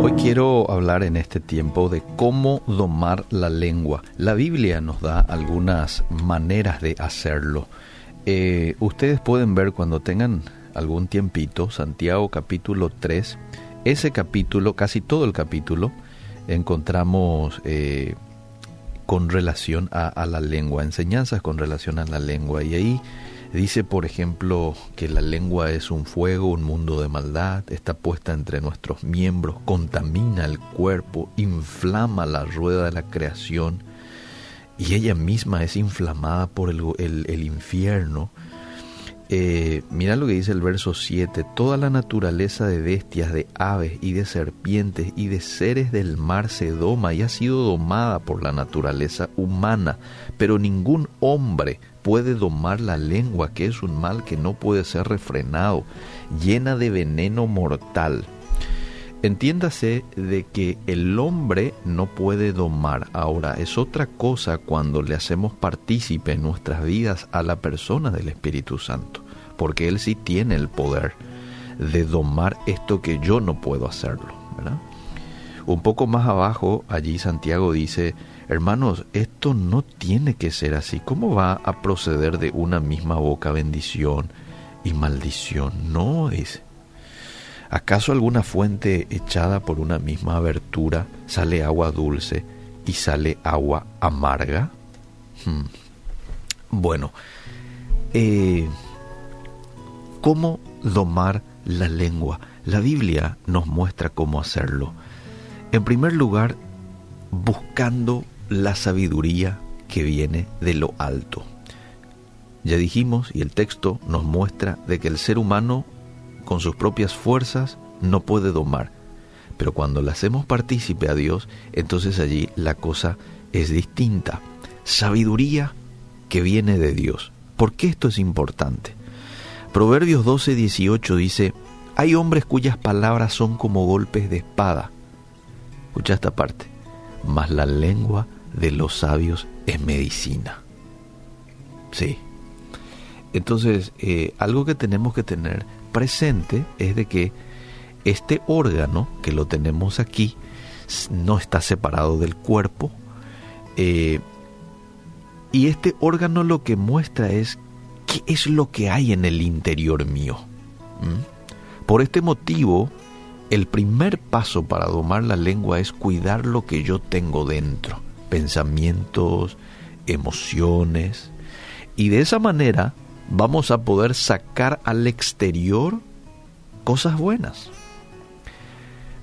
Hoy quiero hablar en este tiempo de cómo domar la lengua. La Biblia nos da algunas maneras de hacerlo. Eh, ustedes pueden ver cuando tengan algún tiempito, Santiago capítulo 3, ese capítulo, casi todo el capítulo, encontramos eh, con relación a, a, la lengua, enseñanzas con relación a la lengua. Y ahí dice, por ejemplo, que la lengua es un fuego, un mundo de maldad, está puesta entre nuestros miembros, contamina el cuerpo, inflama la rueda de la creación y ella misma es inflamada por el, el, infierno. Eh, mira lo que dice el verso 7, toda la naturaleza de bestias, de aves y de serpientes y de seres del mar se doma y ha sido domada por la naturaleza humana, pero ningún hombre puede domar la lengua, que es un mal que no puede ser refrenado, llena de veneno mortal. Entiéndase de que el hombre no puede domar. Ahora, es otra cosa cuando le hacemos partícipe en nuestras vidas a la persona del Espíritu Santo, porque Él sí tiene el poder de domar esto que yo no puedo hacerlo. ¿verdad? Un poco más abajo, allí Santiago dice, hermanos, esto no tiene que ser así. ¿Cómo va a proceder de una misma boca bendición y maldición? No, dice. ¿Acaso alguna fuente echada por una misma abertura sale agua dulce y sale agua amarga? Hmm. Bueno, eh, ¿cómo domar la lengua? La Biblia nos muestra cómo hacerlo. En primer lugar, buscando la sabiduría que viene de lo alto. Ya dijimos, y el texto nos muestra, de que el ser humano con sus propias fuerzas no puede domar. Pero cuando le hacemos partícipe a Dios, entonces allí la cosa es distinta. Sabiduría que viene de Dios. ¿Por qué esto es importante? Proverbios 12, 18 dice, hay hombres cuyas palabras son como golpes de espada. Escucha esta parte. Mas la lengua de los sabios es medicina. Sí. Entonces, eh, algo que tenemos que tener presente es de que este órgano que lo tenemos aquí no está separado del cuerpo eh, y este órgano lo que muestra es qué es lo que hay en el interior mío. Por este motivo, el primer paso para domar la lengua es cuidar lo que yo tengo dentro, pensamientos, emociones, y de esa manera vamos a poder sacar al exterior cosas buenas.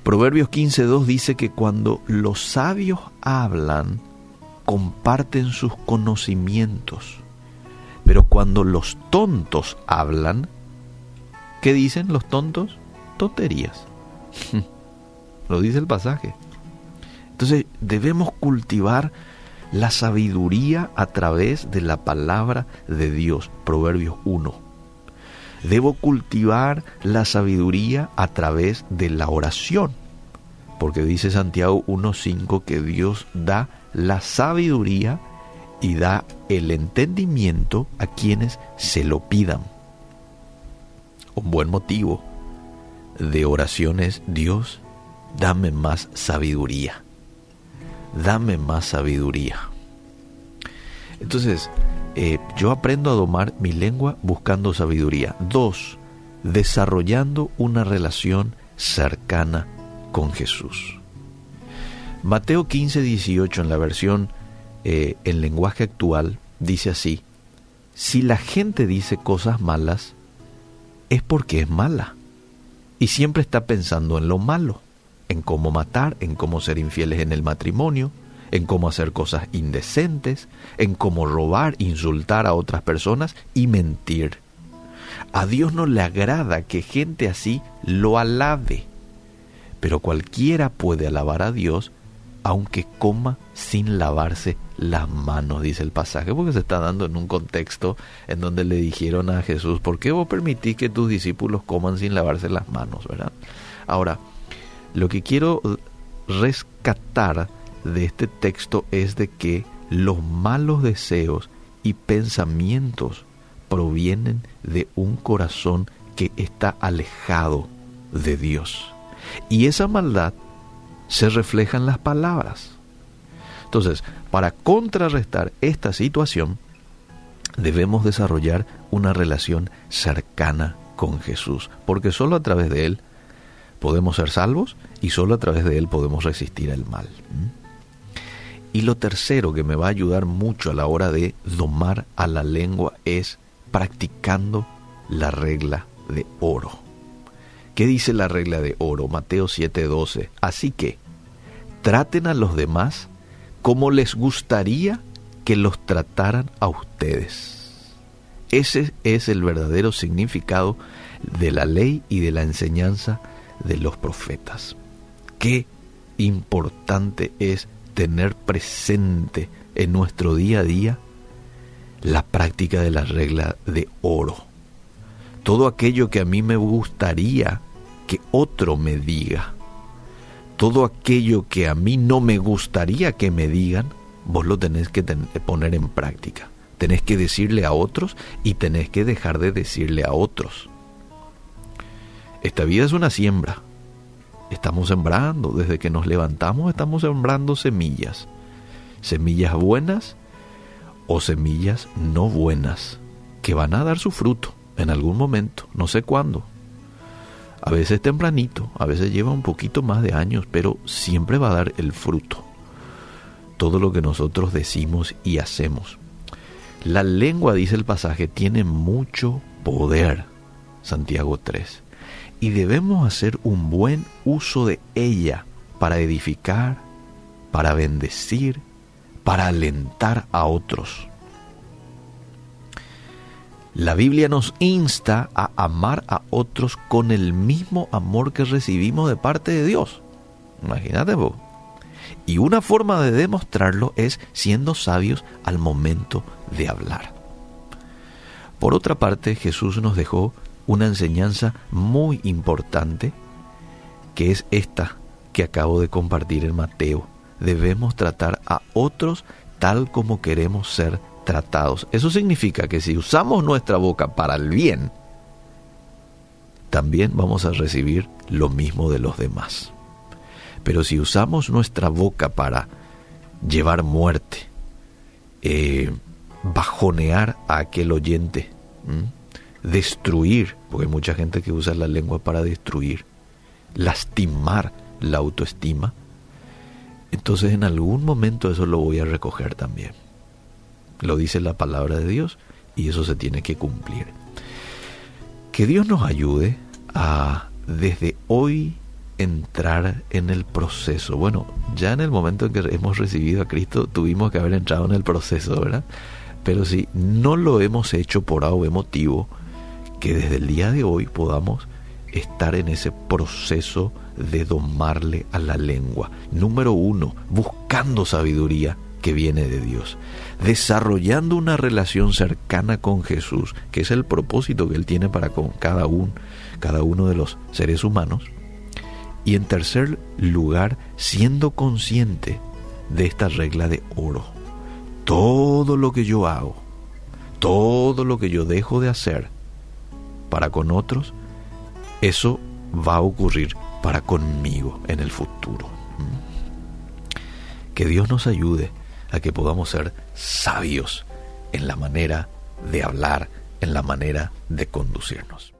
Proverbios 15.2 dice que cuando los sabios hablan, comparten sus conocimientos. Pero cuando los tontos hablan, ¿qué dicen los tontos? Tonterías. Lo dice el pasaje. Entonces debemos cultivar la sabiduría a través de la palabra de Dios. Proverbios 1. Debo cultivar la sabiduría a través de la oración. Porque dice Santiago 1.5 que Dios da la sabiduría y da el entendimiento a quienes se lo pidan. Un buen motivo de oración es Dios, dame más sabiduría dame más sabiduría. Entonces, eh, yo aprendo a domar mi lengua buscando sabiduría. Dos, desarrollando una relación cercana con Jesús. Mateo 15, 18 en la versión eh, en lenguaje actual dice así, si la gente dice cosas malas, es porque es mala y siempre está pensando en lo malo en cómo matar, en cómo ser infieles en el matrimonio, en cómo hacer cosas indecentes, en cómo robar, insultar a otras personas y mentir. A Dios no le agrada que gente así lo alabe, pero cualquiera puede alabar a Dios aunque coma sin lavarse las manos, dice el pasaje, porque se está dando en un contexto en donde le dijeron a Jesús, ¿por qué vos permitís que tus discípulos coman sin lavarse las manos? ¿verdad? Ahora, lo que quiero rescatar de este texto es de que los malos deseos y pensamientos provienen de un corazón que está alejado de Dios. Y esa maldad se reflejan las palabras. Entonces, para contrarrestar esta situación, debemos desarrollar una relación cercana con Jesús, porque solo a través de Él podemos ser salvos y solo a través de Él podemos resistir el mal. Y lo tercero que me va a ayudar mucho a la hora de domar a la lengua es practicando la regla de oro. ¿Qué dice la regla de oro? Mateo 7:12. Así que traten a los demás como les gustaría que los trataran a ustedes. Ese es el verdadero significado de la ley y de la enseñanza de los profetas. Qué importante es tener presente en nuestro día a día la práctica de la regla de oro. Todo aquello que a mí me gustaría que otro me diga, todo aquello que a mí no me gustaría que me digan, vos lo tenés que poner en práctica. Tenés que decirle a otros y tenés que dejar de decirle a otros. Esta vida es una siembra. Estamos sembrando, desde que nos levantamos estamos sembrando semillas. Semillas buenas o semillas no buenas, que van a dar su fruto en algún momento, no sé cuándo. A veces tempranito, a veces lleva un poquito más de años, pero siempre va a dar el fruto. Todo lo que nosotros decimos y hacemos. La lengua, dice el pasaje, tiene mucho poder. Santiago 3. Y debemos hacer un buen uso de ella para edificar, para bendecir, para alentar a otros. La Biblia nos insta a amar a otros con el mismo amor que recibimos de parte de Dios. Imagínate vos. Y una forma de demostrarlo es siendo sabios al momento de hablar. Por otra parte, Jesús nos dejó una enseñanza muy importante, que es esta que acabo de compartir en Mateo. Debemos tratar a otros tal como queremos ser tratados. Eso significa que si usamos nuestra boca para el bien, también vamos a recibir lo mismo de los demás. Pero si usamos nuestra boca para llevar muerte, eh, bajonear a aquel oyente, destruir, porque hay mucha gente que usa la lengua para destruir, lastimar la autoestima, entonces en algún momento eso lo voy a recoger también. Lo dice la palabra de Dios y eso se tiene que cumplir. Que Dios nos ayude a desde hoy entrar en el proceso. Bueno, ya en el momento en que hemos recibido a Cristo tuvimos que haber entrado en el proceso, ¿verdad? Pero si no lo hemos hecho por algo motivo, que desde el día de hoy podamos estar en ese proceso de domarle a la lengua. Número uno, buscando sabiduría que viene de Dios, desarrollando una relación cercana con Jesús, que es el propósito que Él tiene para con cada cada uno de los seres humanos. Y en tercer lugar, siendo consciente de esta regla de oro. Todo lo que yo hago, todo lo que yo dejo de hacer para con otros, eso va a ocurrir para conmigo en el futuro. Que Dios nos ayude que podamos ser sabios en la manera de hablar, en la manera de conducirnos.